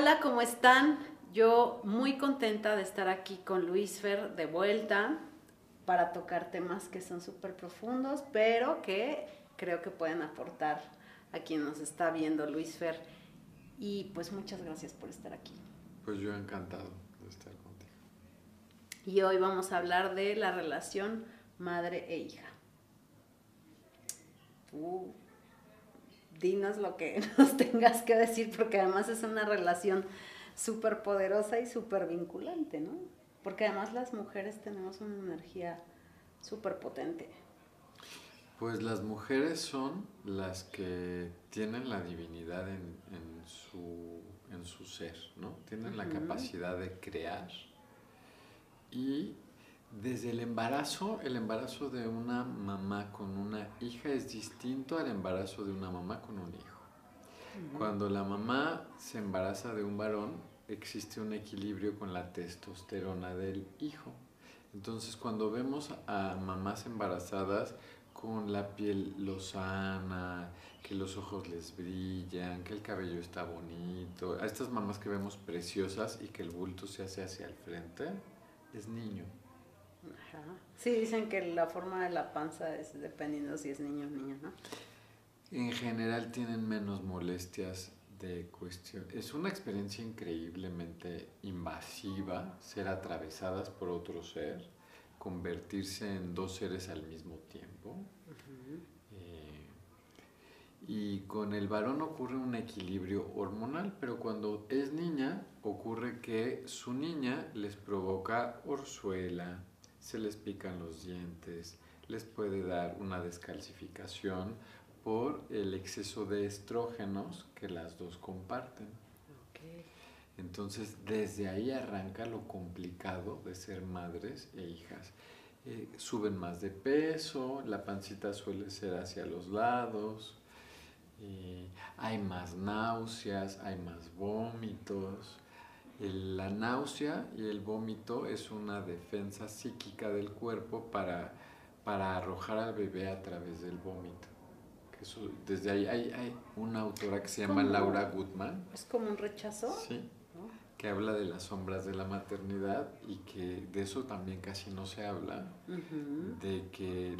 Hola, ¿cómo están? Yo muy contenta de estar aquí con Luis Fer de vuelta para tocar temas que son súper profundos, pero que creo que pueden aportar a quien nos está viendo, Luis Fer. Y pues muchas gracias por estar aquí. Pues yo encantado de estar contigo. Y hoy vamos a hablar de la relación madre e hija. Tú dinos lo que nos tengas que decir, porque además es una relación súper poderosa y súper vinculante, ¿no? Porque además las mujeres tenemos una energía súper potente. Pues las mujeres son las que tienen la divinidad en, en, su, en su, ser, ¿no? Tienen la capacidad de crear y desde el embarazo, el embarazo de una mamá con una hija es distinto al embarazo de una mamá con un hijo. Cuando la mamá se embaraza de un varón, existe un equilibrio con la testosterona del hijo. Entonces, cuando vemos a mamás embarazadas con la piel lozana, que los ojos les brillan, que el cabello está bonito, a estas mamás que vemos preciosas y que el bulto se hace hacia el frente, es niño. Ajá. Sí, dicen que la forma de la panza es dependiendo si es niño o niña, ¿no? En general tienen menos molestias de cuestión. Es una experiencia increíblemente invasiva ser atravesadas por otro ser, convertirse en dos seres al mismo tiempo. Eh, y con el varón ocurre un equilibrio hormonal, pero cuando es niña ocurre que su niña les provoca orzuela, se les pican los dientes, les puede dar una descalcificación por el exceso de estrógenos que las dos comparten. Entonces, desde ahí arranca lo complicado de ser madres e hijas. Eh, suben más de peso, la pancita suele ser hacia los lados, eh, hay más náuseas, hay más vómitos. La náusea y el vómito es una defensa psíquica del cuerpo para, para arrojar al bebé a través del vómito desde ahí hay, hay, una autora que se llama Laura Goodman. ¿Es como un rechazo? Sí. Que habla de las sombras de la maternidad y que de eso también casi no se habla. De que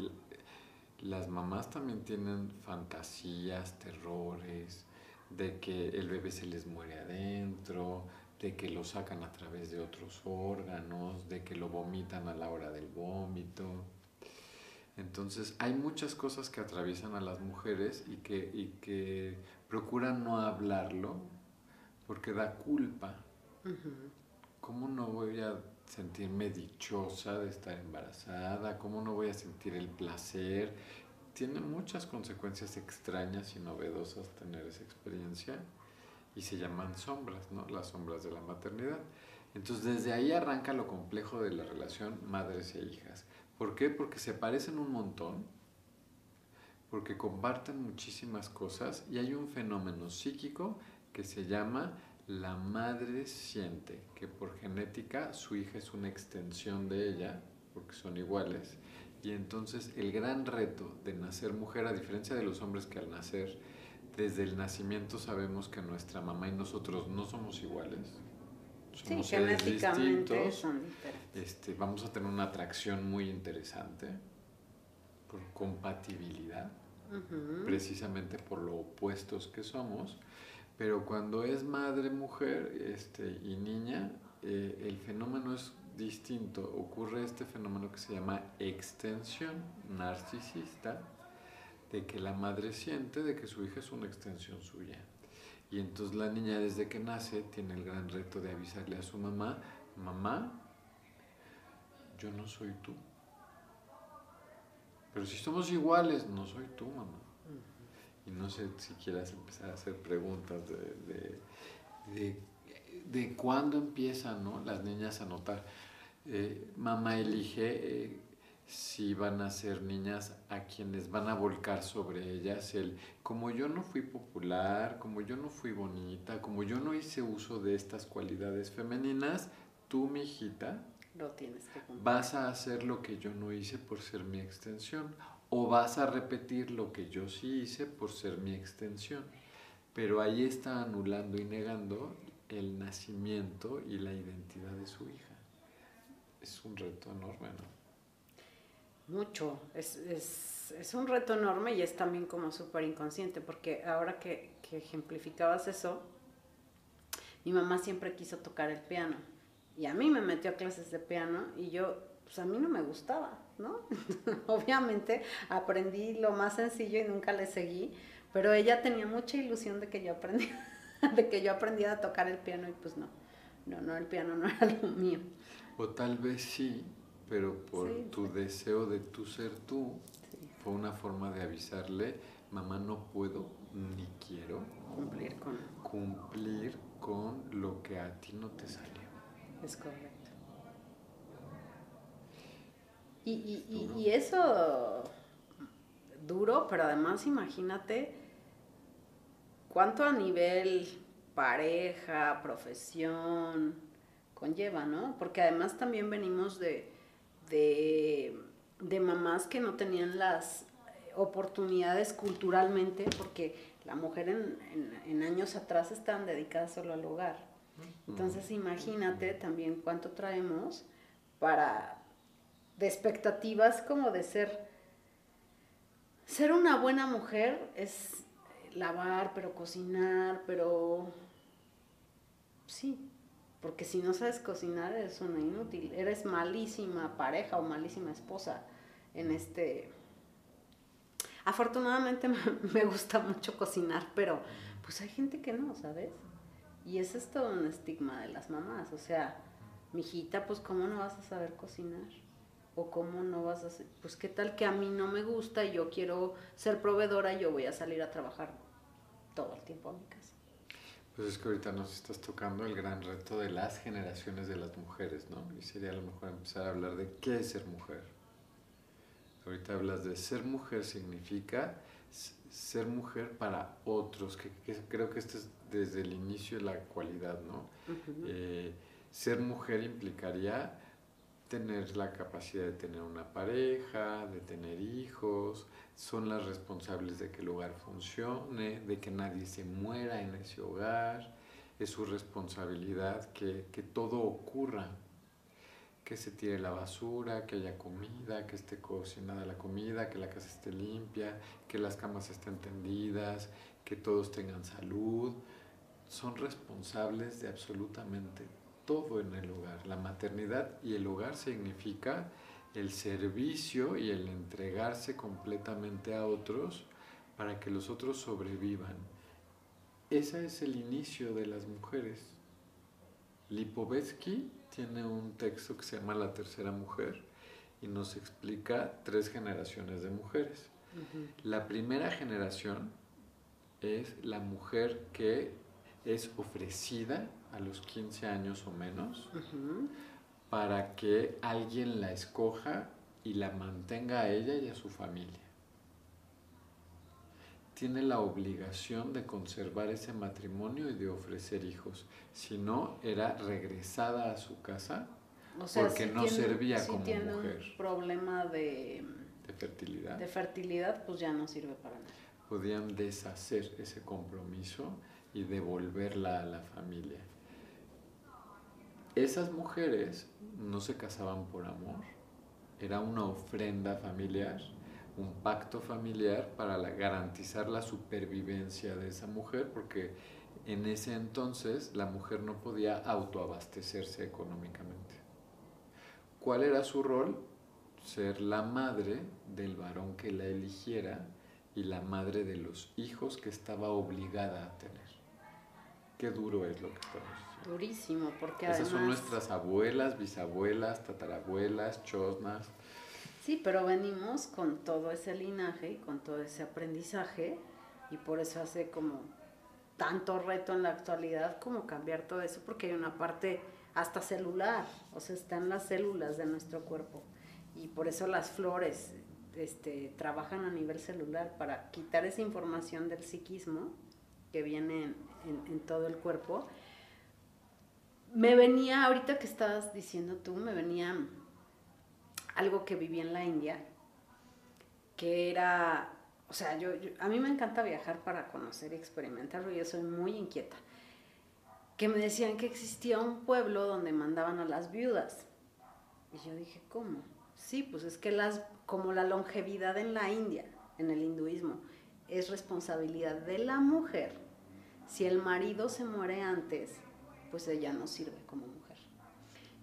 las mamás también tienen fantasías, terrores, de que el bebé se les muere adentro, de que lo sacan a través de otros órganos, de que lo vomitan a la hora del vómito. Entonces hay muchas cosas que atraviesan a las mujeres y que, y que procuran no hablarlo porque da culpa. ¿Cómo no voy a sentirme dichosa de estar embarazada? ¿Cómo no voy a sentir el placer? Tiene muchas consecuencias extrañas y novedosas tener esa experiencia y se llaman sombras, ¿no? Las sombras de la maternidad. Entonces desde ahí arranca lo complejo de la relación madres e hijas. ¿Por qué? Porque se parecen un montón, porque comparten muchísimas cosas y hay un fenómeno psíquico que se llama la madre siente, que por genética su hija es una extensión de ella, porque son iguales, y entonces el gran reto de nacer mujer, a diferencia de los hombres que al nacer, desde el nacimiento sabemos que nuestra mamá y nosotros no somos iguales, somos sí, genéticamente son este, vamos a tener una atracción muy interesante por compatibilidad, precisamente por lo opuestos que somos, pero cuando es madre, mujer este, y niña, eh, el fenómeno es distinto. Ocurre este fenómeno que se llama extensión narcisista, de que la madre siente de que su hija es una extensión suya. Y entonces la niña desde que nace tiene el gran reto de avisarle a su mamá, mamá, yo no soy tú. Pero si somos iguales, no soy tú, mamá. Y no sé si quieras empezar a hacer preguntas de, de, de, cuándo empiezan ¿no? las niñas a notar. Eh, mamá elige eh, si van a ser niñas a quienes van a volcar sobre ellas el como yo no fui popular, como yo no fui bonita, como yo no hice uso de estas cualidades femeninas, tú, mi hijita, lo tienes que vas a hacer lo que yo no hice por ser mi extensión o vas a repetir lo que yo sí hice por ser mi extensión. Pero ahí está anulando y negando el nacimiento y la identidad de su hija. Es un reto enorme, ¿no? Mucho, es, es, es un reto enorme y es también como súper inconsciente, porque ahora que, que ejemplificabas eso, mi mamá siempre quiso tocar el piano y a mí me metió a clases de piano y yo, pues a mí no me gustaba, ¿no? Obviamente aprendí lo más sencillo y nunca le seguí, pero ella tenía mucha ilusión de que yo aprendiera, de que yo aprendiera a tocar el piano y pues no, no, no, el piano no era lo mío. O tal vez sí, pero por tu deseo de tú ser tú, fue una forma de avisarle, mamá no puedo ni quiero cumplir con, cumplir con lo que a ti no te salió. Es correcto. Y, y, y, eso duro, pero además imagínate cuánto a nivel pareja, profesión conlleva, ¿no? Porque además también venimos de, de, de mamás que no tenían las oportunidades culturalmente, porque la mujer en, en, en años atrás estaban dedicadas solo al hogar. Entonces imagínate también cuánto traemos para de expectativas como de ser ser una buena mujer es lavar, pero cocinar, pero sí, porque si no sabes cocinar eres una inútil, eres malísima pareja o malísima esposa en este Afortunadamente me gusta mucho cocinar, pero pues hay gente que no, ¿sabes? Y es todo un estigma de las mamás. O sea, mijita, pues ¿cómo no vas a saber cocinar? O cómo no vas a hacer, pues qué tal que a mí no me gusta y yo quiero ser proveedora yo voy a salir a trabajar todo el tiempo a mi casa. Pues es que ahorita nos estás tocando el gran reto de las generaciones de las mujeres, ¿no? Y sería a lo mejor empezar a hablar de qué es ser mujer. Ahorita hablas de ser mujer significa ser mujer para otros, que, creo que esto es desde el inicio de la cualidad, ¿no? Eh, ser mujer implicaría tener la capacidad de tener una pareja, de tener hijos, son las responsables de que el hogar funcione, de que nadie se muera en ese hogar, es su responsabilidad que, que todo ocurra, que se tire la basura, que haya comida, que esté cocinada la comida, que la casa esté limpia, que las camas estén tendidas, que todos tengan salud, son responsables de absolutamente todo en el hogar. La maternidad y el hogar significa el servicio y el entregarse completamente a otros para que los otros sobrevivan. Ese es el inicio de las mujeres. Lipovetsky tiene un texto que se llama La tercera mujer y nos explica tres generaciones de mujeres. La primera generación es la mujer que es ofrecida a los 15 años o menos para que alguien la escoja y la mantenga a ella y a su familia. Tiene la obligación de conservar ese matrimonio y de ofrecer hijos. Si no, era regresada a su casa porque no servía como tiene mujer. Un problema de, de fertilidad. De fertilidad, pues ya no sirve para nada. Podían deshacer ese compromiso y devolverla a la familia. Esas mujeres no se casaban por amor, era una ofrenda familiar, un pacto familiar para garantizar la supervivencia de esa mujer, porque en ese entonces la mujer no podía autoabastecerse económicamente. ¿Cuál era su rol? Ser la madre del varón que la eligiera y la madre de los hijos que estaba obligada a tener qué duro es lo que estamos. Durísimo, porque Esas son nuestras abuelas, bisabuelas, tatarabuelas, chosnas. Sí, pero venimos con todo ese linaje y con todo ese aprendizaje y por eso hace como tanto reto en la actualidad como cambiar todo eso, porque hay una parte hasta celular, o sea, están las células de nuestro cuerpo y por eso las flores este, trabajan a nivel celular para quitar esa información del psiquismo que viene en, todo el cuerpo. Me venía, ahorita que estabas diciendo tú, me venía algo que viví en la India, que era, o sea, yo, a mí me encanta viajar para conocer y experimentarlo, yo soy muy inquieta, que me decían que existía un pueblo donde mandaban a las viudas. Y yo dije, ¿cómo? Sí, pues es que las, como la longevidad en la India, en el hinduismo, es responsabilidad de la mujer. Si el marido se muere antes, pues ella no sirve como mujer.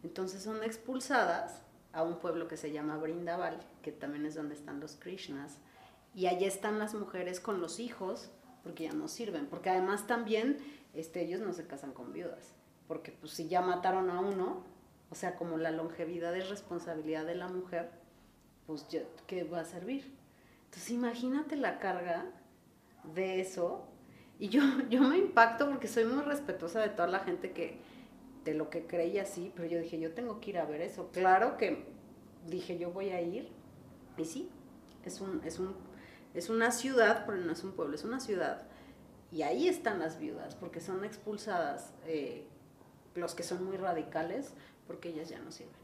Entonces son expulsadas a un pueblo que se llama Brindaval, que también es donde están los Krishnas, y allí están las mujeres con los hijos, porque ya no sirven, porque además también este, ellos no se casan con viudas, porque pues si ya mataron a uno, o sea, como la longevidad es responsabilidad de la mujer, pues ¿qué va a servir? Entonces imagínate la carga de eso, y yo, yo me impacto porque soy muy respetuosa de toda la gente que, de lo que creía así, pero yo dije, yo tengo que ir a ver eso. Claro que dije, yo voy a ir, y sí, es, un, es, un, es una ciudad, pero no es un pueblo, es una ciudad, y ahí están las viudas, porque son expulsadas eh, los que son muy radicales, porque ellas ya no sirven.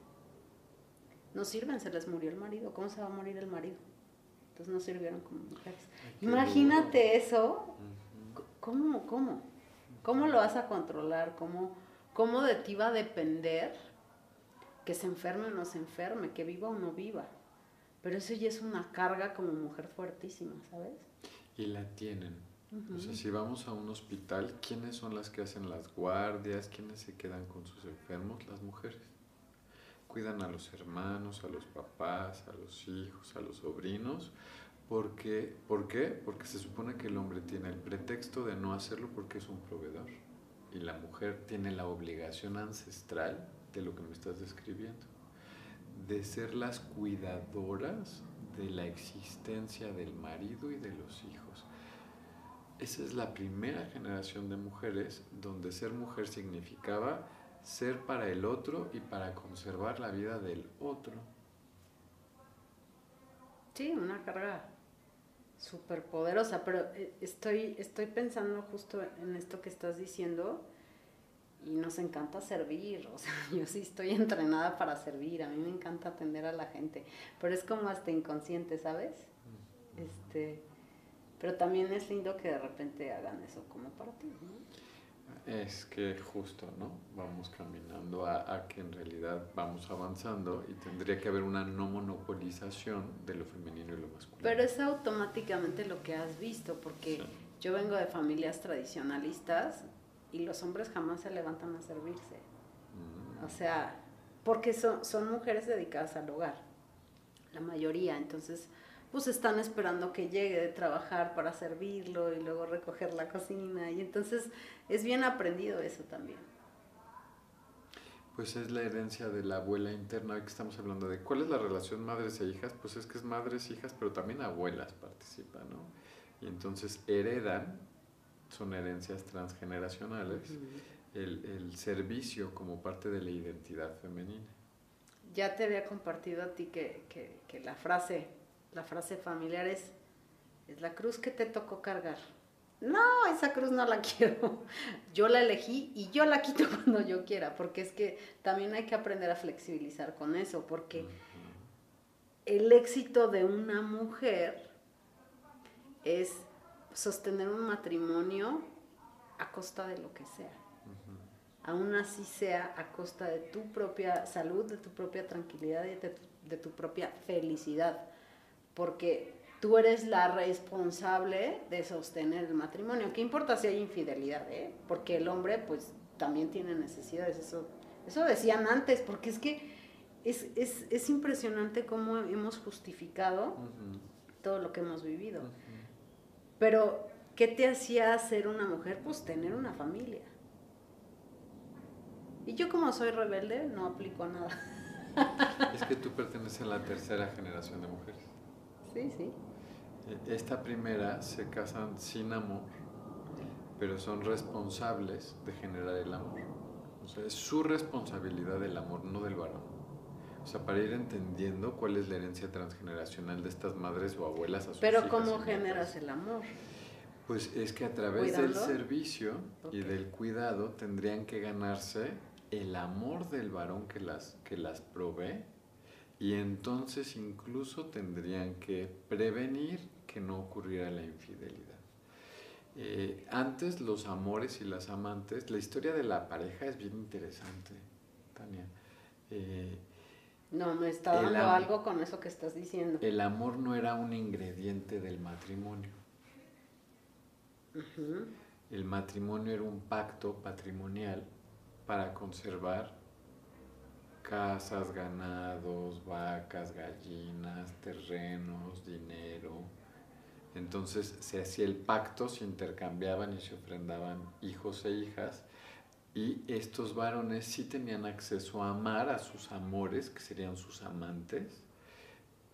No sirven, se les murió el marido. ¿Cómo se va a morir el marido? Entonces no sirvieron como mujeres. Imagínate eso. ¿Cómo, cómo? ¿Cómo lo vas a controlar? ¿Cómo, ¿Cómo de ti va a depender que se enferme o no se enferme, que viva o no viva? Pero eso ya es una carga como mujer fuertísima, ¿sabes? Y la tienen. O sea, si vamos a un hospital, ¿quiénes son las que hacen las guardias? ¿Quiénes se quedan con sus enfermos? Las mujeres. Cuidan a los hermanos, a los papás, a los hijos, a los sobrinos. ¿Por qué? ¿Por qué? Porque se supone que el hombre tiene el pretexto de no hacerlo porque es un proveedor y la mujer tiene la obligación ancestral de lo que me estás describiendo, de ser las cuidadoras de la existencia del marido y de los hijos. Esa es la primera generación de mujeres donde ser mujer significaba ser para el otro y para conservar la vida del otro. Sí, una carga súper poderosa, pero eh, estoy, estoy pensando justo en esto que estás diciendo y nos encanta servir, o sea, yo sí estoy entrenada para servir, a mí me encanta atender a la gente, pero es como hasta inconsciente, ¿sabes? Este, pero también es lindo que de repente hagan eso como para ti, ¿no? Es que justo, ¿no? Vamos caminando a, a, que en realidad vamos avanzando y tendría que haber una no monopolización de lo femenino y lo masculino. Pero es automáticamente lo que has visto, porque yo vengo de familias tradicionalistas y los hombres jamás se levantan a servirse. Mm. O sea, porque son, son mujeres dedicadas al hogar, la mayoría, entonces pues están esperando que llegue de trabajar para servirlo y luego recoger la cocina. Y entonces es bien aprendido eso también. Pues es la herencia de la abuela interna, hoy que estamos hablando de cuál es la relación madres e hijas, pues es que es madres, hijas, pero también abuelas participan, ¿no? Y entonces heredan, son herencias transgeneracionales, el, el servicio como parte de la identidad femenina. Ya te había compartido a ti que, que, que la frase la frase familiar es, es la cruz que te tocó cargar. No, esa cruz no la quiero. Yo la elegí y yo la quito cuando yo quiera, porque es que también hay que aprender a flexibilizar con eso, porque el éxito de una mujer es sostener un matrimonio a costa de lo que sea. Aún así sea a costa de tu propia salud, de tu propia tranquilidad y de tu, de tu propia felicidad porque tú eres la responsable de sostener el matrimonio. ¿Qué importa si hay infidelidad? Eh? Porque el hombre pues también tiene necesidades, eso, eso decían antes, porque es que es, es, es impresionante cómo hemos justificado todo lo que hemos vivido. Pero, ¿qué te hacía ser una mujer? Pues tener una familia. Y yo como soy rebelde, no aplico nada. Es que tú perteneces a la tercera generación de mujeres. Sí, sí. E, esta primera se casan sin amor, pero son responsables de generar el amor. O sea, es su responsabilidad el amor, no del varón. O sea, para ir entendiendo cuál es la herencia transgeneracional de estas madres o abuelas a sus Pero ¿cómo generas el amor? Pues es que a través del servicio y del cuidado tendrían que ganarse el amor del varón que las, que las provee y entonces incluso tendrían que prevenir que no ocurriera la infidelidad. Eh, antes los amores y las amantes, la historia de la pareja es bien interesante, Tania. Eh, no, me está dando algo con eso que estás diciendo. El amor no era un ingrediente del matrimonio. El matrimonio era un pacto patrimonial para conservar casas, ganados, vacas, gallinas, terrenos, dinero. Entonces se hacía el pacto, se intercambiaban y se ofrendaban hijos e hijas y estos varones sí tenían acceso a amar a sus amores, que serían sus amantes,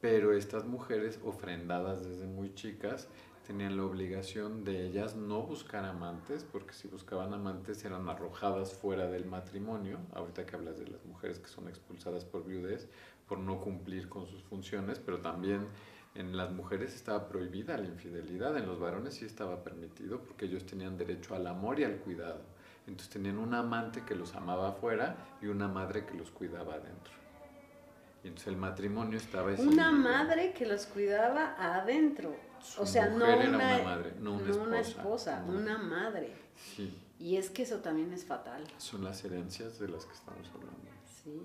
pero estas mujeres, ofrendadas desde muy chicas, tenían la obligación de ellas no buscar amantes, porque si buscaban amantes eran arrojadas fuera del matrimonio, ahorita que hablas de las mujeres que son expulsadas por viudez, por no cumplir con sus funciones, pero también en las mujeres estaba prohibida la infidelidad, en los varones sí estaba permitido, porque ellos tenían derecho al amor y al cuidado. Entonces tenían un amante que los amaba afuera y una madre que los cuidaba adentro. Y entonces el matrimonio estaba... Una madre que los cuidaba adentro. o sea, no una, madre, no una esposa, una, madre. Sí. Y es que eso también es fatal. Son las herencias de las que estamos hablando. Sí.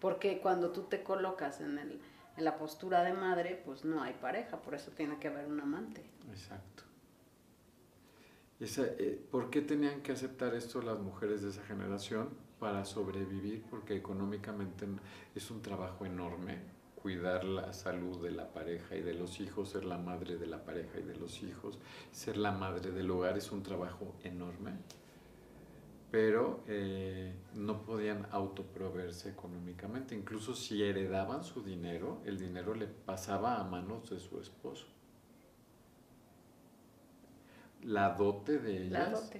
Porque cuando tú te colocas en, el, en la postura de madre, pues no hay pareja, por eso tiene que haber un amante. Exacto. Esa, eh, ¿Por qué tenían que aceptar esto las mujeres de esa generación? Para sobrevivir, porque económicamente es un trabajo enorme cuidar la salud de la pareja y de los hijos, ser la madre de la pareja y de los hijos, ser la madre del hogar es un trabajo enorme, pero eh, no podían autoproveerse económicamente. Incluso si heredaban su dinero, el dinero le pasaba a manos de su esposo la dote de ellas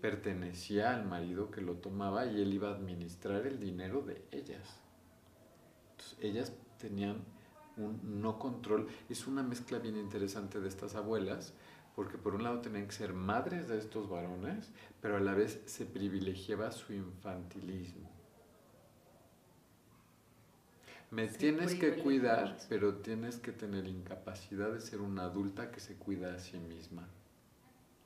pertenecía al marido que lo tomaba y él iba a administrar el dinero de ellas. Entonces, ellas tenían un no control. Es una mezcla bien interesante de estas abuelas, porque por un lado tenían que ser madres de estos varones, pero a la vez se privilegiaba su infantilismo. Me tienes que cuidar, pero tienes que tener incapacidad de ser una adulta que se cuida a sí misma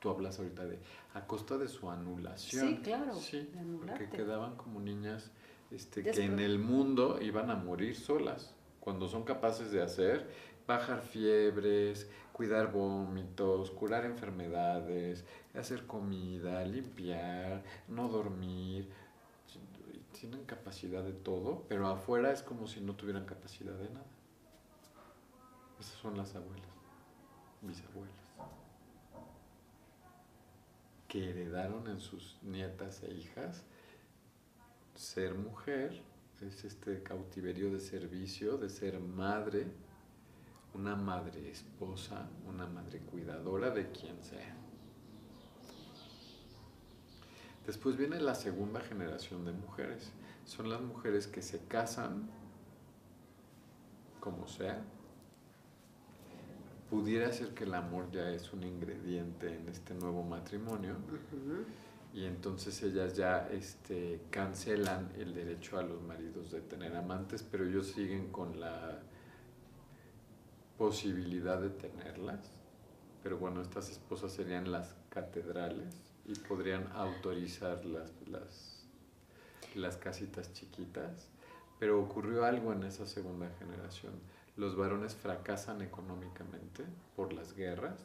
tú hablas ahorita de a costa de su anulación. Sí, claro. Sí, porque quedaban como niñas este, que en el mundo iban a morir solas, cuando son capaces de hacer bajar fiebres, cuidar vómitos, curar enfermedades, hacer comida, limpiar, no dormir. Tienen capacidad de todo, pero afuera es como si no tuvieran capacidad de nada. Esas son las abuelas, mis abuelas que heredaron en sus nietas e hijas ser mujer, es este cautiverio de servicio, de ser madre, una madre esposa, una madre cuidadora de quien sea. Después viene la segunda generación de mujeres. Son las mujeres que se casan como sea, pudiera ser que el amor ya es un ingrediente en este nuevo matrimonio y entonces ellas ya este, cancelan el derecho a los maridos de tener amantes, pero ellos siguen con la posibilidad de tenerlas. Pero bueno, estas esposas serían las catedrales y podrían autorizar las, las, las casitas chiquitas. Pero ocurrió algo en esa segunda generación los varones fracasan económicamente por las guerras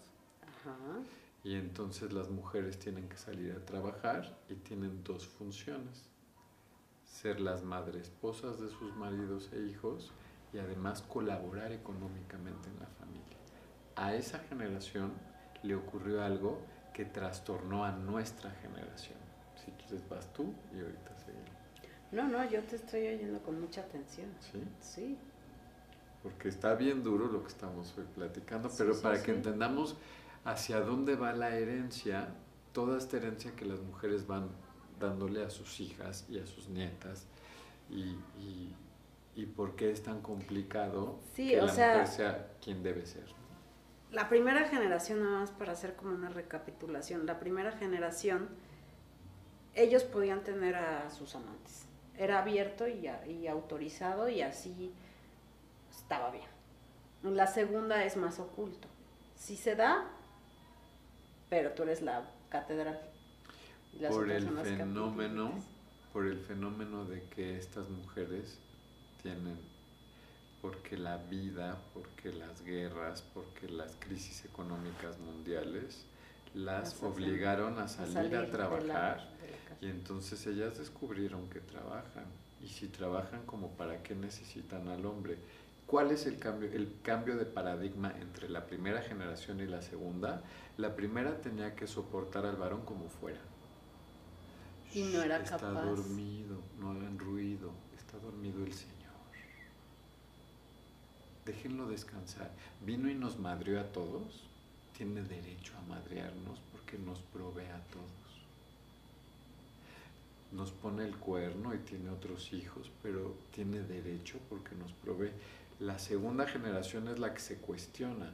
y entonces las mujeres tienen que salir a trabajar y tienen dos funciones, ser las madres esposas de sus maridos e hijos y además colaborar económicamente en la familia. A esa generación le ocurrió algo que trastornó a nuestra generación. Si quieres vas tú y ahorita seguimos. No, no, yo te estoy oyendo con mucha atención. ¿Sí? Sí porque está bien duro lo que estamos hoy platicando, pero para que entendamos hacia dónde va la herencia, toda esta herencia que las mujeres van dándole a sus hijas y a sus nietas, y, y, por qué es tan complicado que la mujer sea quien debe ser. La primera generación, nada más para hacer como una recapitulación, la primera generación, ellos podían tener a sus amantes. Era abierto y, y autorizado y así estaba bien. La segunda es más oculto. Si se da, pero tú eres la catedral. por el fenómeno, por el fenómeno de que estas mujeres tienen porque la vida, porque las guerras, porque las crisis económicas mundiales las obligaron a salir, a, trabajar y entonces ellas descubrieron que trabajan y si trabajan como para qué necesitan al hombre. ¿Cuál es el cambio, el cambio de paradigma entre la primera generación y la segunda? La primera tenía que soportar al varón como fuera. Y no era está capaz. Está dormido, no hagan ruido, está dormido el Señor. Déjenlo descansar. Vino y nos madrió a todos. Tiene derecho a madrearnos porque nos provee a todos nos pone el cuerno y tiene otros hijos, pero tiene derecho porque nos provee. La segunda generación es la que se cuestiona.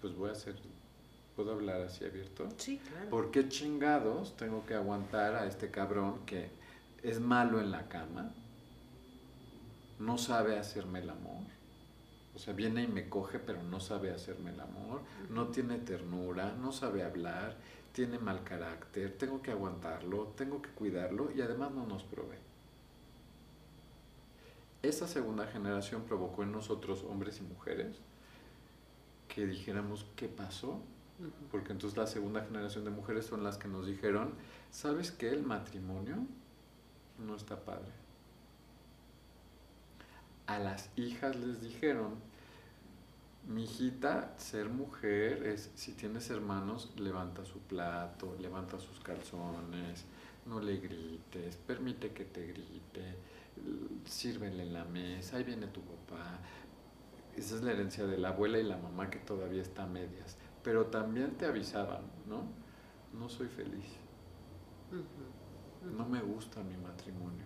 Pues voy a hacer, ¿puedo hablar así abierto? Sí, claro. ¿Por qué chingados tengo que aguantar a este cabrón que es malo en la cama? No sabe hacerme el amor. O sea, viene y me coge, pero no sabe hacerme el amor. No tiene ternura, no sabe hablar, tiene mal carácter, tengo que aguantarlo, tengo que cuidarlo y además no nos provee. Esa segunda generación provocó en nosotros, hombres y mujeres, que dijéramos, ¿qué pasó? Porque entonces la segunda generación de mujeres son las que nos dijeron, ¿sabes qué? El matrimonio no está padre. A las hijas les dijeron, mi hijita, ser mujer es, si tienes hermanos, levanta su plato, levanta sus calzones, no le grites, permite que te grite, sírvele la mesa, ahí viene tu papá. Esa es la herencia de la abuela y la mamá que todavía está a medias. Pero también te avisaban, ¿no? No soy feliz. No me gusta mi matrimonio.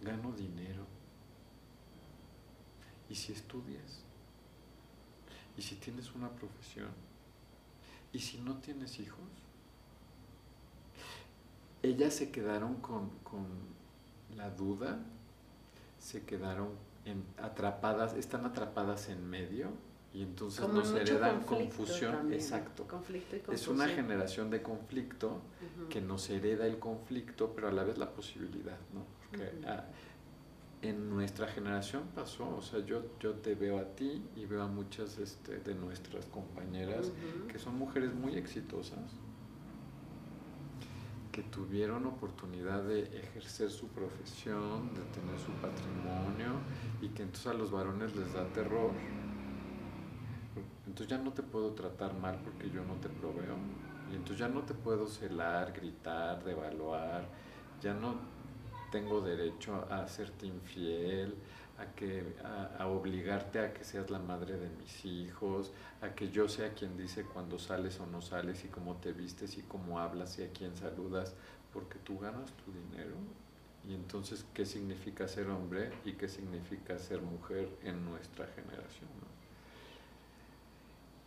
Gano dinero ¿Y si estudias? ¿Y si tienes una profesión? ¿Y si no tienes hijos? Ellas se quedaron con, la duda, se quedaron atrapadas, están atrapadas en medio y entonces nos heredan confusión. Exacto. es una generación de conflicto que nos hereda el conflicto, pero a la vez la posibilidad, ¿no? Porque en nuestra generación pasó, o sea, yo, yo te veo a ti y veo a muchas este, de nuestras compañeras que son mujeres muy exitosas, que tuvieron oportunidad de ejercer su profesión, de tener su patrimonio y que entonces a los varones les da terror. Entonces ya no te puedo tratar mal porque yo no te proveo. Y entonces ya no te puedo celar, gritar, devaluar, ya no tengo derecho a hacerte infiel, a, que, a, obligarte a que seas la madre de mis hijos, a que yo sea quien dice cuando sales o no sales y cómo te vistes y cómo hablas y a quién saludas, porque tú ganas tu dinero. Y entonces, ¿qué significa ser hombre y qué significa ser mujer en nuestra generación?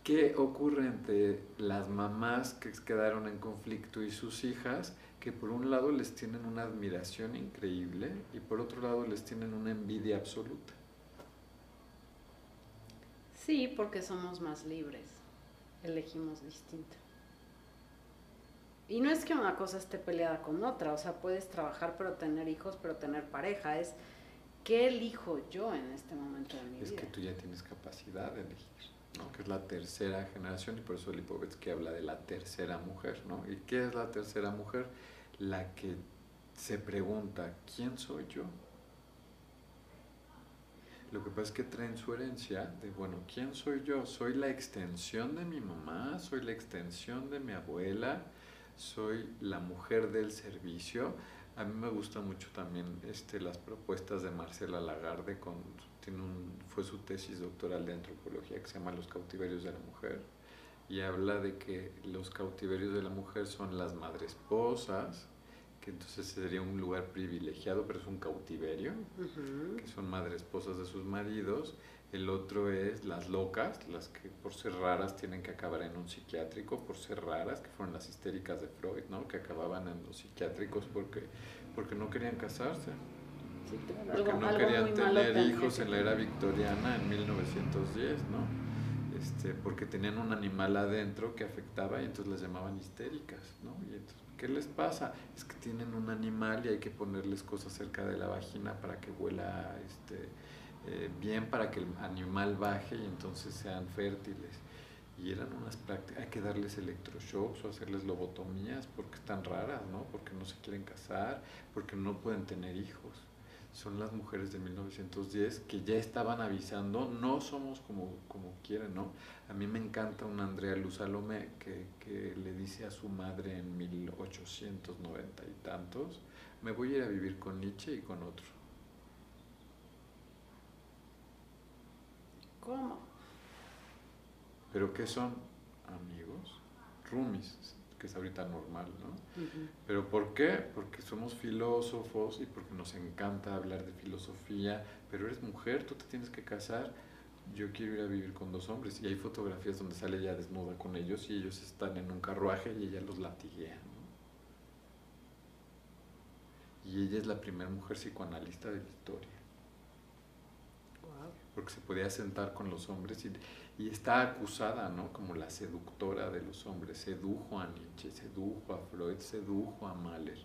¿Qué ocurre entre las mamás que quedaron en conflicto y sus hijas? que por un lado les tienen una admiración increíble y por otro lado les tienen una envidia absoluta. Sí, porque somos más libres, elegimos distinto. Y no es que una cosa esté peleada con otra, o sea, puedes trabajar pero tener hijos, pero tener pareja, es ¿qué elijo yo en este momento de mi vida? Es que tú ya tienes capacidad de elegir, ¿no? Que es la tercera generación y por eso Lipovetsky habla de la tercera mujer, ¿no? ¿Y qué es la tercera mujer? la que se pregunta, ¿quién soy yo? Lo que pasa es que traen su herencia de, bueno, ¿quién soy yo? Soy la extensión de mi mamá, soy la extensión de mi abuela, soy la mujer del servicio. A mí me gusta mucho también este, las propuestas de Marcela Lagarde, con, tiene un, fue su tesis doctoral de antropología que se llama Los cautiverios de la mujer y habla de que los cautiverios de la mujer son las madres esposas, que entonces sería un lugar privilegiado, pero es un cautiverio, que son madres esposas de sus maridos. El otro es las locas, las que por ser raras tienen que acabar en un psiquiátrico, por ser raras, que fueron las histéricas de Freud, ¿no? que acababan en los psiquiátricos porque, porque no querían casarse. Porque no querían tener hijos en la era victoriana en 1910, ¿no? este, porque tenían un animal adentro que afectaba y entonces las llamaban histéricas, ¿no? Y entonces, ¿qué les pasa? Es que tienen un animal y hay que ponerles cosas cerca de la vagina para que huela este, eh, bien, para que el animal baje y entonces sean fértiles. Y eran unas prácticas, hay que darles electroshocks o hacerles lobotomías porque están raras, ¿no? Porque no se quieren casar, porque no pueden tener hijos son las mujeres de 1910 que ya estaban avisando, no somos como, como quieren, ¿no? A mí me encanta una Andrea Luzalome que, que le dice a su madre en 1890 y tantos, me voy a ir a vivir con Nietzsche y con otro. ¿Cómo? ¿Pero qué son? Amigos, roomies, que es ahorita normal, ¿no? ¿Pero por qué? Porque somos filósofos y porque nos encanta hablar de filosofía, pero eres mujer, tú te tienes que casar. Yo quiero ir a vivir con dos hombres y hay fotografías donde sale ella desnuda con ellos y ellos están en un carruaje y ella los latiguea. Y ella es la primera mujer psicoanalista de la historia. Porque se podía sentar con los hombres y y está acusada, ¿no? Como la seductora de los hombres. Sedujo a Nietzsche, sedujo a Freud, sedujo a Mahler.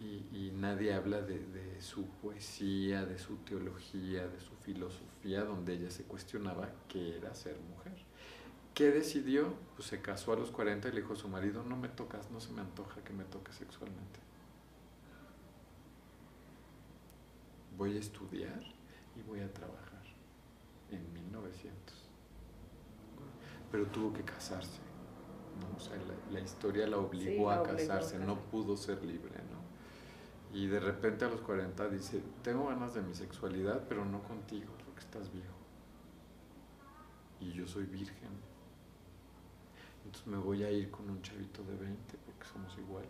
Y, nadie habla de, su poesía, de su teología, de su filosofía, donde ella se cuestionaba qué era ser mujer. ¿Qué decidió? Pues se casó a los 40 y le dijo a su marido, no me tocas, no se me antoja que me toques sexualmente. Voy a estudiar y voy a trabajar en 1900. Pero tuvo que casarse. ¿no? O sea, la, historia la obligó, a, casarse, no pudo ser libre. ¿no? Y de repente a los 40 dice, tengo ganas de mi sexualidad, pero no contigo, porque estás viejo. Y yo soy virgen. Entonces me voy a ir con un chavito de 20 porque somos iguales.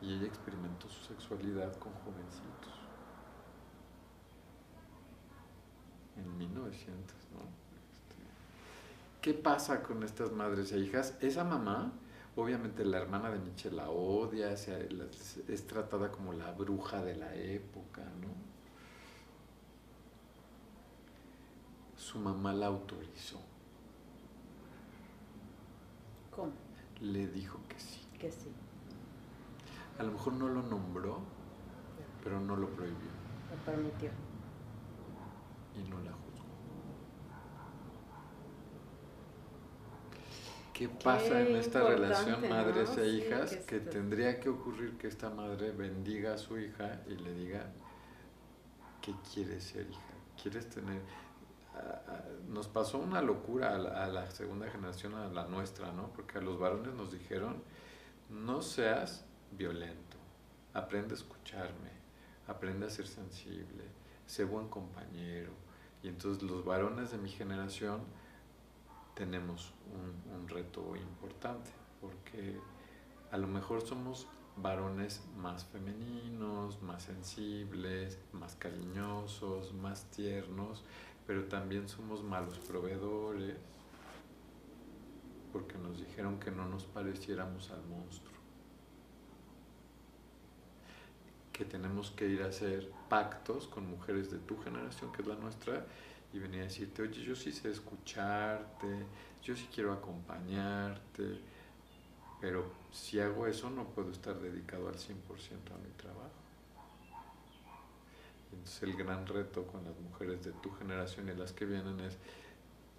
Y ella experimentó su sexualidad con jovencitos. En 1900, ¿no? Este, ¿Qué pasa con estas madres e hijas? Esa mamá, obviamente la hermana de Nietzsche la odia, es tratada como la bruja de la época, ¿no? Su mamá la autorizó. ¿Cómo? Le dijo que sí. Que sí. A lo mejor no lo nombró, pero no lo prohibió. Lo permitió y no la juzgo. ¿Qué pasa en esta relación madres e hijas que, tendría que ocurrir que esta madre bendiga a su hija y le diga que quieres ser hija? ¿Quieres tener...? nos pasó una locura a la, segunda generación, a la nuestra, ¿no? Porque a los varones nos dijeron, no seas violento, aprende a escucharme, aprende a ser sensible, sé buen compañero, y entonces los varones de mi generación tenemos un, reto importante, porque a lo mejor somos varones más femeninos, más sensibles, más cariñosos, más tiernos, pero también somos malos proveedores, porque nos dijeron que no nos pareciéramos al monstruo. Que tenemos que ir a hacer pactos con mujeres de tu generación, que es la nuestra, y venir a decirte, oye, yo sí sé escucharte, yo sí quiero acompañarte, pero si hago eso no puedo estar dedicado al 100% a mi trabajo. Entonces el gran reto con las mujeres de tu generación y las que vienen es,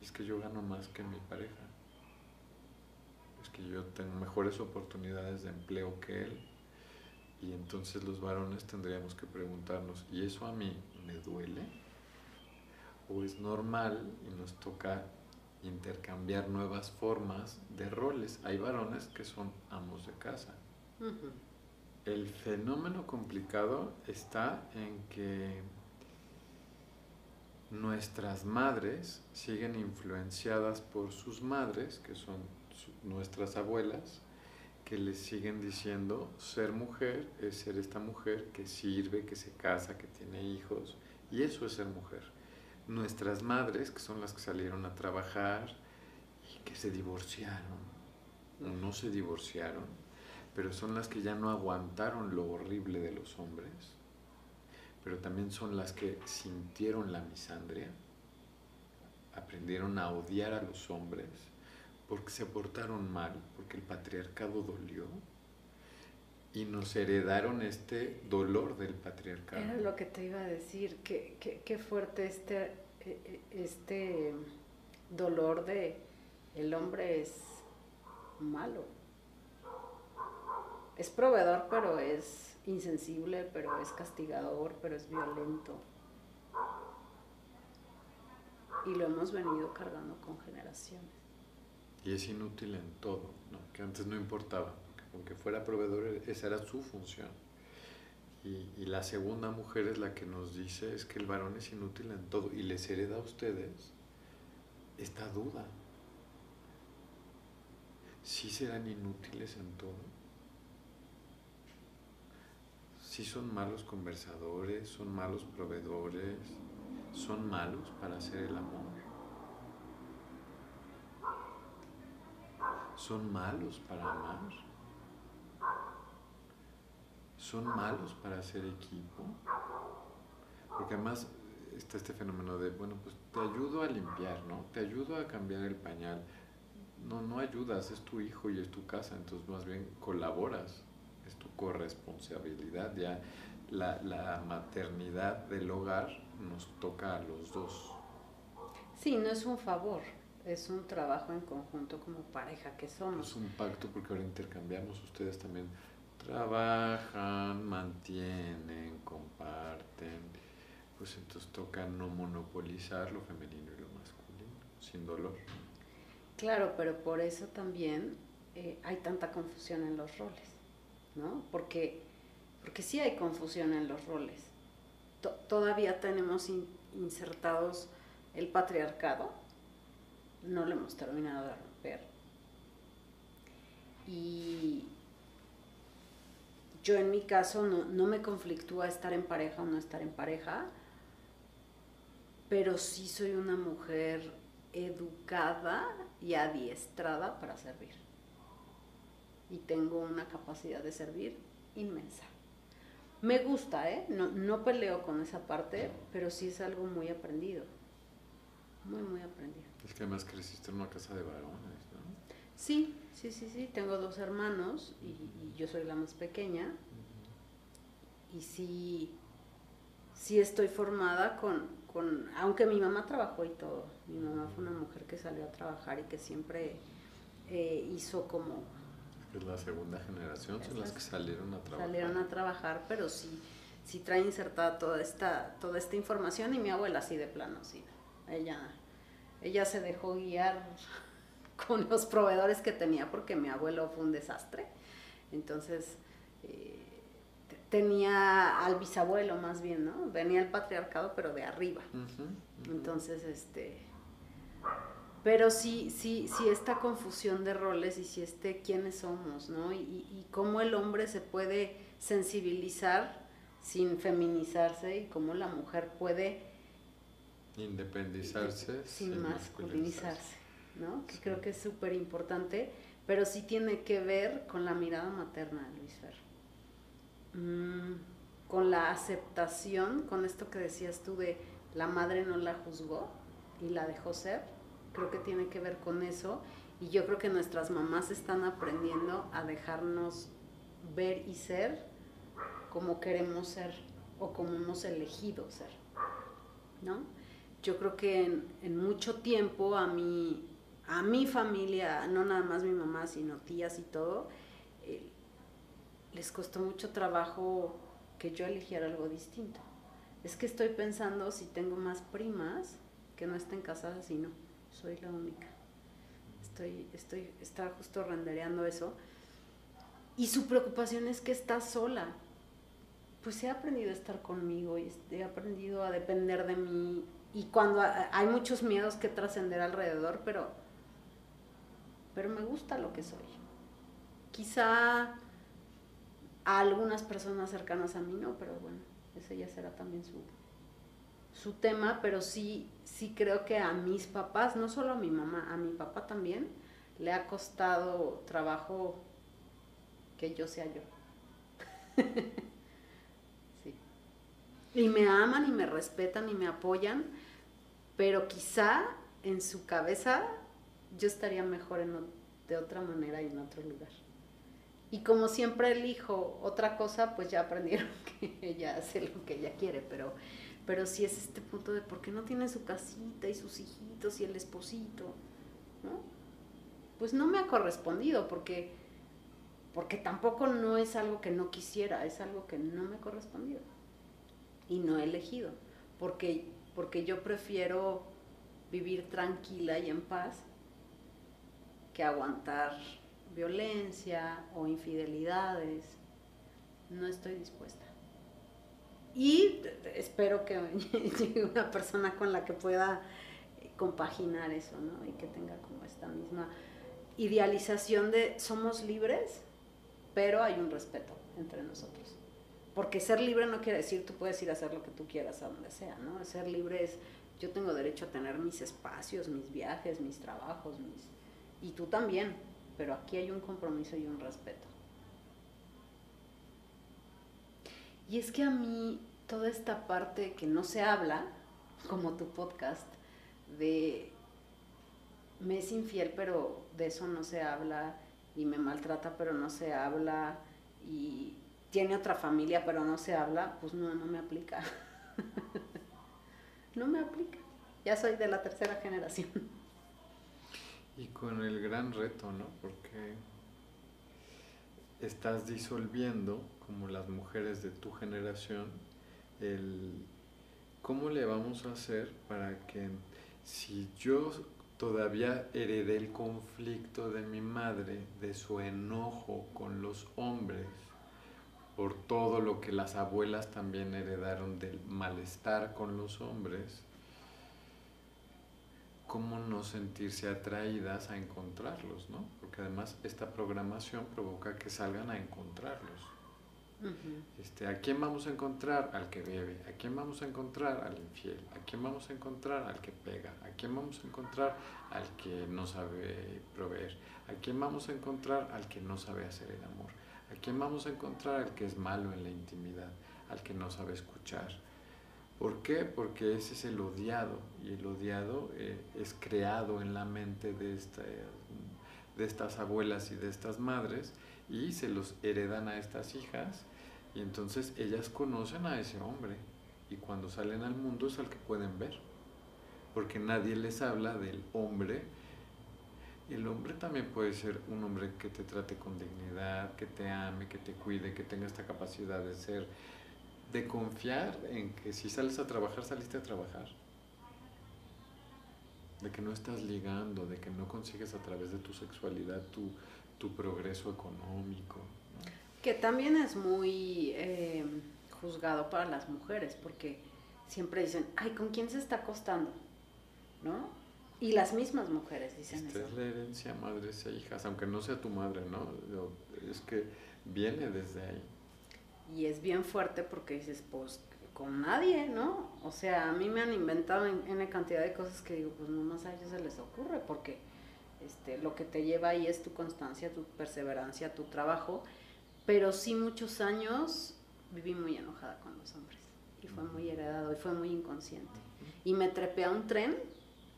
es que yo gano más que mi pareja, es que yo tengo mejores oportunidades de empleo que él, y entonces los varones tendríamos que preguntarnos, ¿y eso a mí me duele? ¿O es normal y nos toca intercambiar nuevas formas de roles? Hay varones que son amos de casa. El fenómeno complicado está en que nuestras madres siguen influenciadas por sus madres, que son nuestras abuelas, que les siguen diciendo ser mujer es ser esta mujer que sirve, que se casa, que tiene hijos, y eso es ser mujer. Nuestras madres, que son las que salieron a trabajar y que se divorciaron, o no se divorciaron, pero son las que ya no aguantaron lo horrible de los hombres, pero también son las que sintieron la misandria aprendieron a odiar a los hombres porque se portaron mal, porque el patriarcado dolió y nos heredaron este dolor del patriarcado. Era lo que te iba a decir, qué, qué, fuerte este, e, e, este dolor de el hombre es malo. Es proveedor, pero es insensible, pero es castigador, pero es violento. Y lo hemos venido cargando con generaciones. Y es inútil en todo, que antes no importaba, aunque fuera proveedor, esa era su función. Y, y, la segunda mujer es la que nos dice es que el varón es inútil en todo y les hereda a ustedes esta duda. ¿Sí serán inútiles en todo? ¿Sí son malos conversadores? ¿Son malos proveedores? ¿Son malos para hacer el amor? ¿Son malos para amar? ¿Son malos para hacer equipo? Porque además está este fenómeno de, bueno, pues te ayudo a limpiar, ¿no? Te ayudo a cambiar el pañal. No, no ayudas, es tu hijo y es tu casa, entonces más bien colaboras, es tu corresponsabilidad. Ya la, la maternidad del hogar nos toca a los dos. Sí, no es un favor, es un trabajo en conjunto como pareja que somos. Es un pacto porque ahora intercambiamos, ustedes también trabajan, mantienen, comparten, pues entonces toca no monopolizar lo femenino y lo masculino, sin dolor. Claro, pero por eso también eh, hay tanta confusión en los roles, ¿no? Porque, porque sí hay confusión en los roles. todavía tenemos insertados el patriarcado, no lo hemos terminado de romper. Y yo en mi caso no, me conflictúa estar en pareja o no estar en pareja, pero sí soy una mujer educada y adiestrada para servir. Y tengo una capacidad de servir inmensa. Me gusta, ¿eh? No, no peleo con esa parte, pero sí es algo muy aprendido. Muy, muy aprendido. Es que además creciste en una casa de varones, ¿no? Sí, sí, sí, sí. Tengo dos hermanos y, yo soy la más pequeña. Y sí, sí estoy formada con, con, aunque mi mamá trabajó y todo. Mi mamá fue una mujer que salió a trabajar y que siempre eh, hizo como... Es la segunda generación, son las que salieron a trabajar. Salieron a trabajar, pero sí, sí trae insertada toda esta, toda esta información y mi abuela así de plano, sí. Ella ella se dejó guiar con los proveedores que tenía porque mi abuelo fue un desastre. Entonces, eh, tenía al bisabuelo más bien, ¿no? Venía el patriarcado, pero de arriba. Entonces, este... Pero sí, sí, sí esta confusión de roles y sí este quiénes somos, ¿no? Y, y cómo el hombre se puede sensibilizar sin feminizarse y cómo la mujer puede Independizarse. Sin, masculinizarse, ¿no? Que creo que es súper importante, pero sí tiene que ver con la mirada materna Luis Fer. Mm, con la aceptación, con esto que decías tú de la madre no la juzgó y la dejó ser, creo que tiene que ver con eso. Y yo creo que nuestras mamás están aprendiendo a dejarnos ver y ser como queremos ser o como hemos elegido ser, ¿no? Yo creo que en, mucho tiempo a mi, a mi familia, no nada más mi mamá, sino tías y todo, eh, les costó mucho trabajo que yo eligiera algo distinto. Es que estoy pensando si tengo más primas que no estén casadas y no, soy la única. Estoy, estoy, estaba justo rendereando eso. Y su preocupación es que está sola. Pues he aprendido a estar conmigo y he aprendido a depender de mí y cuando hay muchos miedos que trascender alrededor, pero, pero me gusta lo que soy. Quizá a algunas personas cercanas a mí no, pero bueno, ese ya será también su, su tema, pero sí, sí creo que a mis papás, no solo a mi mamá, a mi papá también, le ha costado trabajo que yo sea yo. Y me aman y me respetan y me apoyan, pero quizá en su cabeza yo estaría mejor de otra manera y en otro lugar. Y como siempre elijo otra cosa, pues ya aprendieron que ella hace lo que ella quiere, pero, pero sí es este punto de por qué no tiene su casita y sus hijitos y el esposito. Pues no me ha correspondido porque, porque tampoco no es algo que no quisiera, es algo que no me ha correspondido y no he elegido, porque, porque yo prefiero vivir tranquila y en paz que aguantar violencia o infidelidades. No estoy dispuesta. Y espero que llegue una persona con la que pueda compaginar eso, ¿no? Y que tenga como esta misma idealización de somos libres, pero hay un respeto entre nosotros. Porque ser libre no quiere decir tú puedes ir a hacer lo que tú quieras a donde sea, ¿no? Ser libre es yo tengo derecho a tener mis espacios, mis viajes, mis trabajos, mis y tú también, pero aquí hay un compromiso y un respeto. Y es que a mí toda esta parte que no se habla, como tu podcast, de me es infiel, pero de eso no se habla, y me maltrata, pero no se habla, y tiene otra familia, pero no se habla, pues no, no me aplica. no me aplica. Ya soy de la tercera generación. Y con el gran reto, ¿no? Porque estás disolviendo, como las mujeres de tu generación, el cómo le vamos a hacer para que si yo todavía heredé el conflicto de mi madre, de su enojo con los hombres, por todo lo que las abuelas también heredaron del malestar con los hombres, cómo no sentirse atraídas a encontrarlos, ¿no? Porque además esta programación provoca que salgan a encontrarlos. este, ¿A quién vamos a encontrar? Al que bebe. ¿A quién vamos a encontrar? Al infiel. ¿A quién vamos a encontrar? Al que pega. ¿A quién vamos a encontrar? Al que no sabe proveer. ¿A quién vamos a encontrar? Al que no sabe hacer el amor. ¿A quién vamos a encontrar? Al que es malo en la intimidad. Al que no sabe escuchar ¿Por qué? Porque ese es el odiado y el odiado eh, es creado en la mente de, esta, de estas abuelas y de estas madres y se los heredan a estas hijas y entonces ellas conocen a ese hombre y cuando salen al mundo es al que pueden ver porque nadie les habla del hombre el hombre también puede ser un hombre que te trate con dignidad, que te ame, que te cuide, que tenga esta capacidad de ser de confiar en que si sales a trabajar, saliste a trabajar. De que no estás ligando, de que no consigues a través de tu sexualidad tu, tu progreso económico. Que también es muy eh, juzgado para las mujeres, porque siempre dicen, ay, ¿con quién se está acostando? ¿No? Y las mismas mujeres dicen Esta es la herencia madres e hijas, aunque no sea tu madre, ¿no? Es que viene desde ahí. Y es bien fuerte porque dices, pues con nadie, ¿no? O sea, a mí me han inventado en, N cantidad de cosas que digo, pues nomás a ellos se les ocurre porque este, lo que te lleva ahí es tu constancia, tu perseverancia, tu trabajo. Pero sí muchos años viví muy enojada con los hombres y fue muy heredado y fue muy inconsciente. Y me trepé a un tren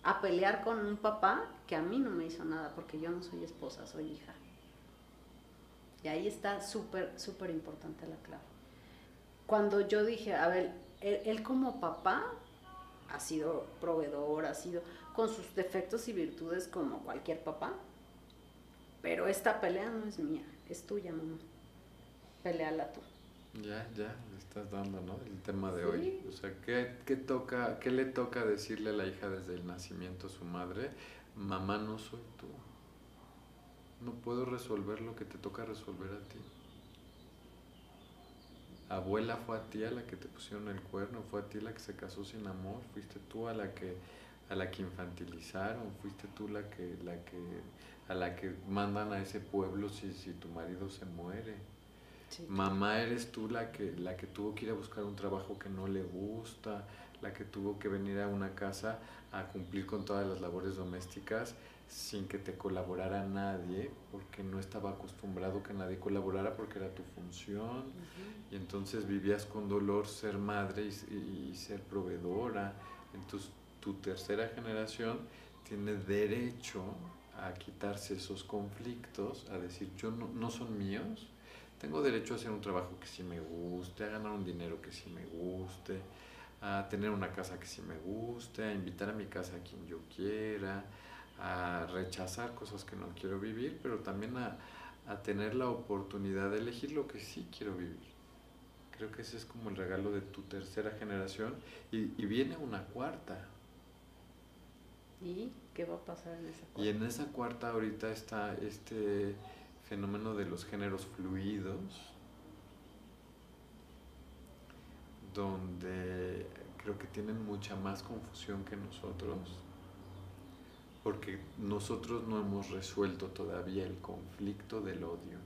a pelear con un papá que a mí no me hizo nada porque yo no soy esposa, soy hija. Y ahí está súper, súper importante la clave. Cuando yo dije, a ver, él, como papá ha sido proveedor, ha sido con sus defectos y virtudes como cualquier papá, pero esta pelea no es mía, es tuya, mamá. Peleala tú. Ya, ya, le estás dando, ¿no? El tema de hoy. O sea, ¿qué, ¿qué, toca, ¿qué le toca decirle a la hija desde el nacimiento a su madre? Mamá no soy tú. No puedo resolver lo que te toca resolver a ti. Abuela fue a ti a la que te pusieron el cuerno, fue a ti la que se casó sin amor, fuiste tú a la que a la que infantilizaron, fuiste tú la que la que a la que mandan a ese pueblo si, si tu marido se muere. Mamá eres tú la que la que tuvo que ir a buscar un trabajo que no le gusta, la que tuvo que venir a una casa a cumplir con todas las labores domésticas sin que te colaborara nadie, porque no estaba acostumbrado que nadie colaborara porque era tu función, y entonces vivías con dolor ser madre y, ser proveedora. Entonces tu tercera generación tiene derecho a quitarse esos conflictos, a decir, yo no, no son míos, tengo derecho a hacer un trabajo que sí me guste, a ganar un dinero que sí me guste, a tener una casa que sí me guste, a invitar a mi casa a quien yo quiera, a rechazar cosas que no quiero vivir, pero también a, a tener la oportunidad de elegir lo que sí quiero vivir. Creo que ese es como el regalo de tu tercera generación y, y viene una cuarta. ¿Y qué va a pasar en esa cuarta? Y en esa cuarta ahorita está este fenómeno de los géneros fluidos, donde creo que tienen mucha más confusión que nosotros, porque nosotros no hemos resuelto todavía el conflicto del odio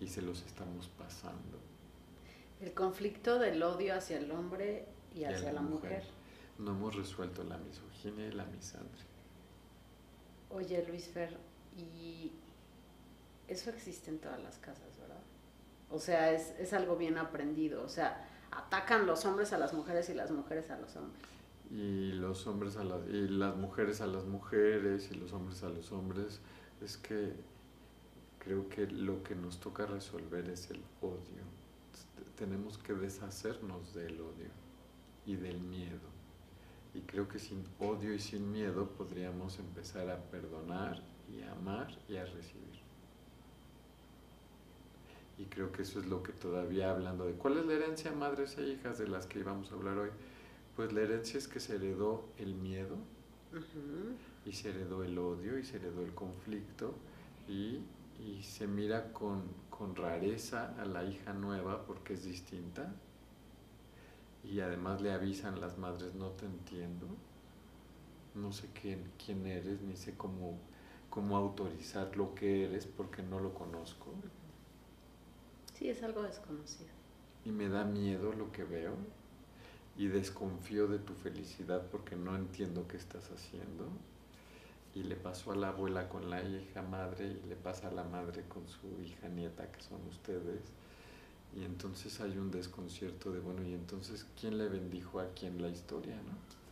y se los estamos pasando. El conflicto del odio hacia el hombre y hacia la, mujer. No hemos resuelto la misoginia y la misandria. Oye, Luis Fer, y eso existe en todas las casas, ¿verdad? O sea, es, es algo bien aprendido. O sea, atacan los hombres a las mujeres y las mujeres a los hombres. Y los hombres a las, y las mujeres a las mujeres y los hombres a los hombres. Es que creo que lo que nos toca resolver es el odio. Tenemos que deshacernos del odio y del miedo. Y creo que sin odio y sin miedo podríamos empezar a perdonar y a amar y a recibir. Y creo que eso es lo que todavía hablando de cuál es la herencia madres e hijas de las que íbamos a hablar hoy. Pues la herencia es que se heredó el miedo y se heredó el odio y se heredó el conflicto y, y se mira con, con rareza a la hija nueva porque es distinta y además le avisan las madres no te entiendo, no sé quién, quién eres, ni sé cómo, cómo autorizar lo que eres porque no lo conozco. Sí, es algo desconocido. Y me da miedo lo que veo y desconfío de tu felicidad porque no entiendo qué estás haciendo. Y le pasó a la abuela con la hija madre y le pasa a la madre con su hija nieta, que son ustedes. Y entonces hay un desconcierto de, bueno, y entonces, ¿quién le bendijo a quién la historia, no?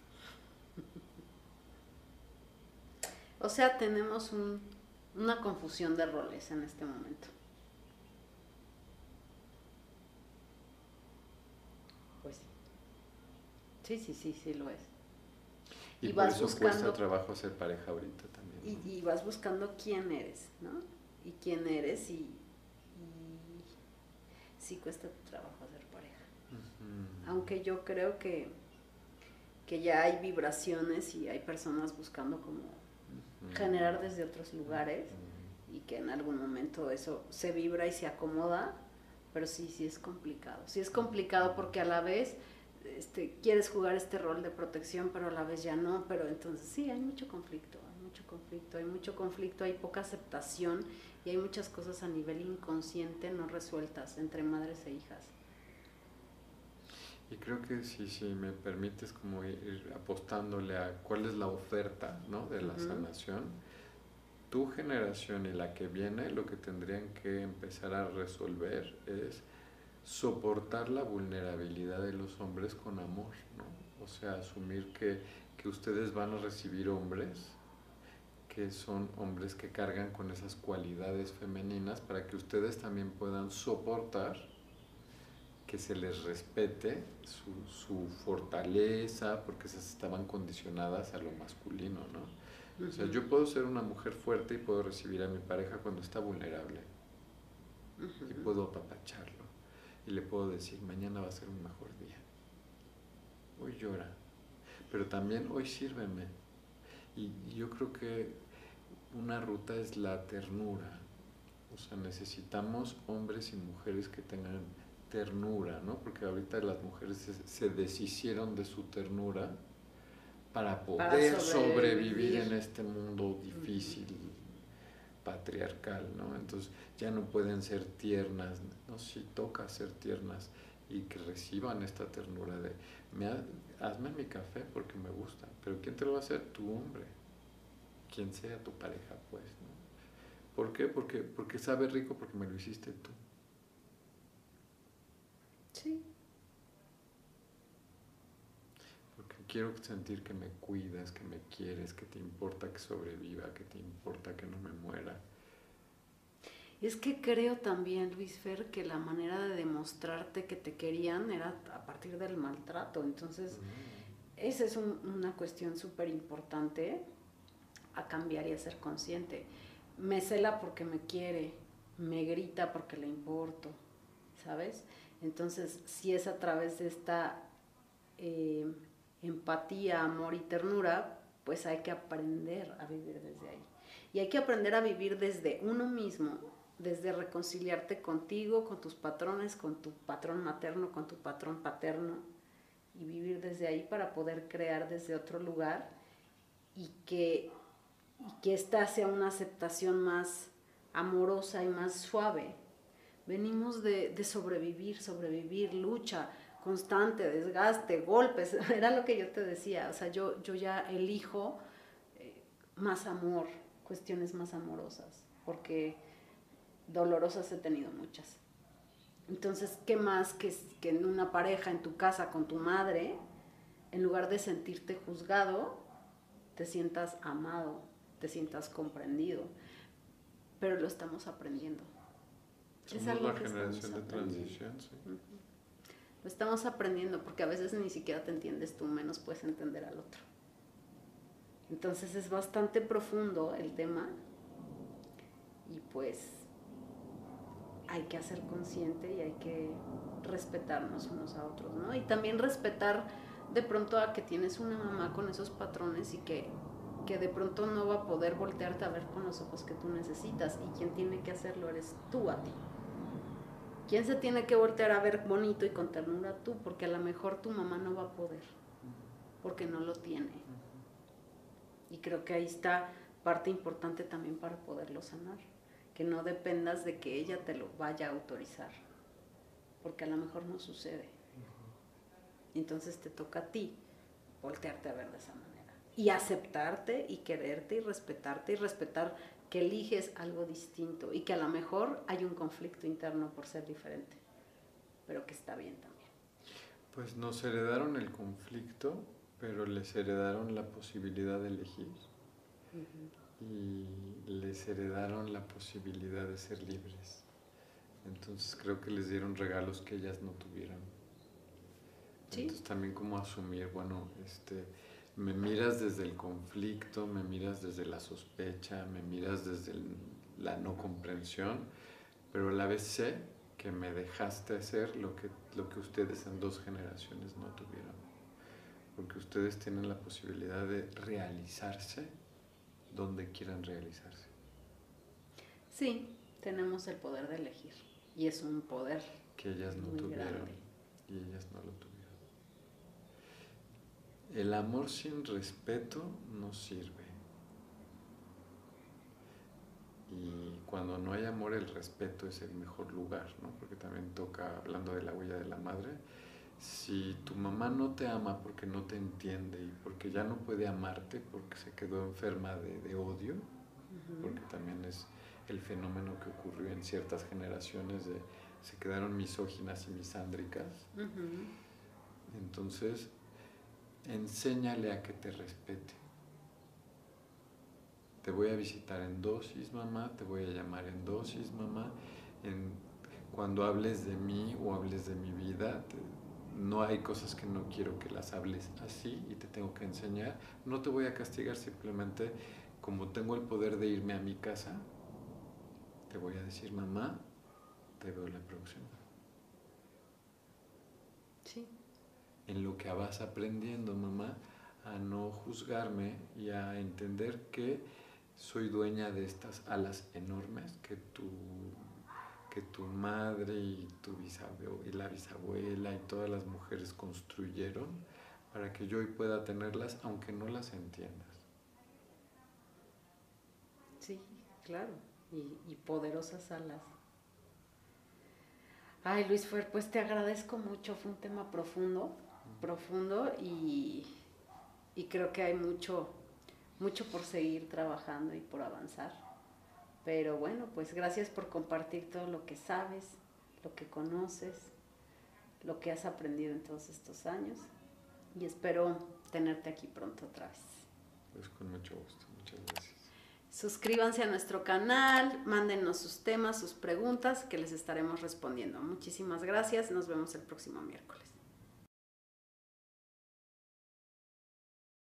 O sea, tenemos un, una confusión de roles en este momento. Pues sí. Sí, sí, sí, sí lo es. Y, Y por vas eso buscando- cuesta trabajo ser pareja ahorita también. ¿no? Y, y vas buscando quién eres, ¿no? Y quién eres y, y sí cuesta trabajo hacer pareja. Aunque yo creo que, que ya hay vibraciones y hay personas buscando como. Generar desde otros lugares y que en algún momento eso se vibra y se acomoda, pero sí, sí es complicado. Sí es complicado porque a la vez este, quieres jugar este rol de protección, pero a la vez ya no, pero entonces sí, hay mucho conflicto, hay mucho conflicto, hay mucho conflicto, hay poca aceptación y hay muchas cosas a nivel inconsciente no resueltas entre madres e hijas. Y creo que si, si me permites como ir apostándole a cuál es la oferta ¿no? de la sanación, tu generación y la que viene lo que tendrían que empezar a resolver es soportar la vulnerabilidad de los hombres con amor, ¿no? O sea, asumir que, que ustedes van a recibir hombres que son hombres que cargan con esas cualidades femeninas para que ustedes también puedan soportar que se les respete su, su fortaleza, porque esas estaban condicionadas a lo masculino, ¿no? O sea, yo puedo ser una mujer fuerte y puedo recibir a mi pareja cuando está vulnerable y puedo apapacharlo y le puedo decir, mañana va a ser un mejor día. Hoy llora, pero también hoy sírveme. Y yo creo que una ruta es la ternura. O sea, necesitamos hombres y mujeres que tengan ternura, ¿no? Porque ahorita las mujeres se, se deshicieron de su ternura para poder sobrevivir. sobrevivir. en este mundo difícil, patriarcal, ¿no? Entonces ya no pueden ser tiernas, no si toca ser tiernas y que reciban esta ternura de me ha- hazme mi café porque me gusta, pero ¿quién te lo va a hacer? Tu hombre, quien sea tu pareja, pues, ¿no? ¿Por qué? Porque, porque sabe rico porque me lo hiciste tú. Sí. Porque quiero sentir que me cuidas, que me quieres, que te importa que sobreviva, que te importa que no me muera. Y es que creo también, Luis Fer, que la manera de demostrarte que te querían era a partir del maltrato. Entonces, mm. esa es una cuestión súper importante a cambiar y a ser consciente. Me cela porque me quiere, me grita porque le importo, ¿sabes? Entonces, si es a través de esta eh, empatía, amor y ternura, pues hay que aprender a vivir desde ahí. Y hay que aprender a vivir desde uno mismo, desde reconciliarte contigo, con tus patrones, con tu patrón materno, con tu patrón paterno, y vivir desde ahí para poder crear desde otro lugar y que, y que esta sea una aceptación más amorosa y más suave. Venimos de, de sobrevivir, sobrevivir, lucha, constante, desgaste, golpes, era lo que yo te decía, o sea, yo, yo ya elijo eh, más amor, cuestiones más amorosas, porque dolorosas he tenido muchas. Entonces, ¿qué más que, que en una pareja, en tu casa, con tu madre, en lugar de sentirte juzgado, te sientas amado, te sientas comprendido? Pero lo estamos aprendiendo. Es algo la generación de transición, sí. Lo estamos aprendiendo porque a veces ni siquiera te entiendes tú, menos puedes entender al otro. Entonces es bastante profundo el tema y pues hay que hacer consciente y hay que respetarnos unos a otros, ¿no? Y también respetar de pronto a que tienes una mamá con esos patrones y que, que de pronto no va a poder voltearte a ver con los ojos que tú necesitas y quien tiene que hacerlo eres tú a ti. ¿Quién se tiene que voltear a ver bonito y con ternura tú? Porque a lo mejor tu mamá no va a poder, porque no lo tiene. Y creo que ahí está parte importante también para poderlo sanar, que no dependas de que ella te lo vaya a autorizar, porque a lo mejor no sucede. entonces te toca a ti voltearte a ver de esa manera. Y aceptarte y quererte y respetarte y respetar que eliges algo distinto y que a lo mejor hay un conflicto interno por ser diferente, pero que está bien también. Pues nos heredaron el conflicto, pero les heredaron la posibilidad de elegir y les heredaron la posibilidad de ser libres. Entonces creo que les dieron regalos que ellas no tuvieron. Entonces también como asumir, bueno, este me miras desde el conflicto, me miras desde la sospecha, me miras desde la no comprensión, pero a la vez sé que me dejaste hacer lo que, lo que ustedes en dos generaciones no tuvieron. Porque ustedes tienen la posibilidad de realizarse donde quieran realizarse. Sí, tenemos el poder de elegir. Y es un poder. Que ellas no tuvieron. Y ellas no lo tuvieron. El amor sin respeto no sirve. Y cuando no hay amor, el respeto es el mejor lugar, ¿no? Porque también toca, hablando de la huella de la madre, si tu mamá no te ama porque no te entiende y porque ya no puede amarte porque se quedó enferma de, odio, porque también es el fenómeno que ocurrió en ciertas generaciones de se quedaron misóginas y misándricas. Entonces, enséñale a que te respete. Te voy a visitar en dosis, mamá, te voy a llamar en dosis, mamá. cuando hables de mí o hables de mi vida, no hay cosas que no quiero que las hables así y te tengo que enseñar. No te voy a castigar, simplemente como tengo el poder de irme a mi casa, te voy a decir, mamá, te veo la próxima. Sí en lo que vas aprendiendo, mamá, a no juzgarme y a entender que soy dueña de estas alas enormes que tu, que tu madre y, tu bisabuela, y la bisabuela y todas las mujeres construyeron para que yo hoy pueda tenerlas aunque no las entiendas. Sí, claro, y, y poderosas alas. Ay, Luis Fuer, pues te agradezco mucho, fue un tema profundo profundo y, creo que hay mucho, mucho por seguir trabajando y por avanzar. Pero bueno, pues gracias por compartir todo lo que sabes, lo que conoces, lo que has aprendido en todos estos años. Y espero tenerte aquí pronto otra vez. Pues con mucho gusto, muchas gracias. Suscríbanse a nuestro canal, mándenos sus temas, sus preguntas, que les estaremos respondiendo. Muchísimas gracias, nos vemos el próximo miércoles.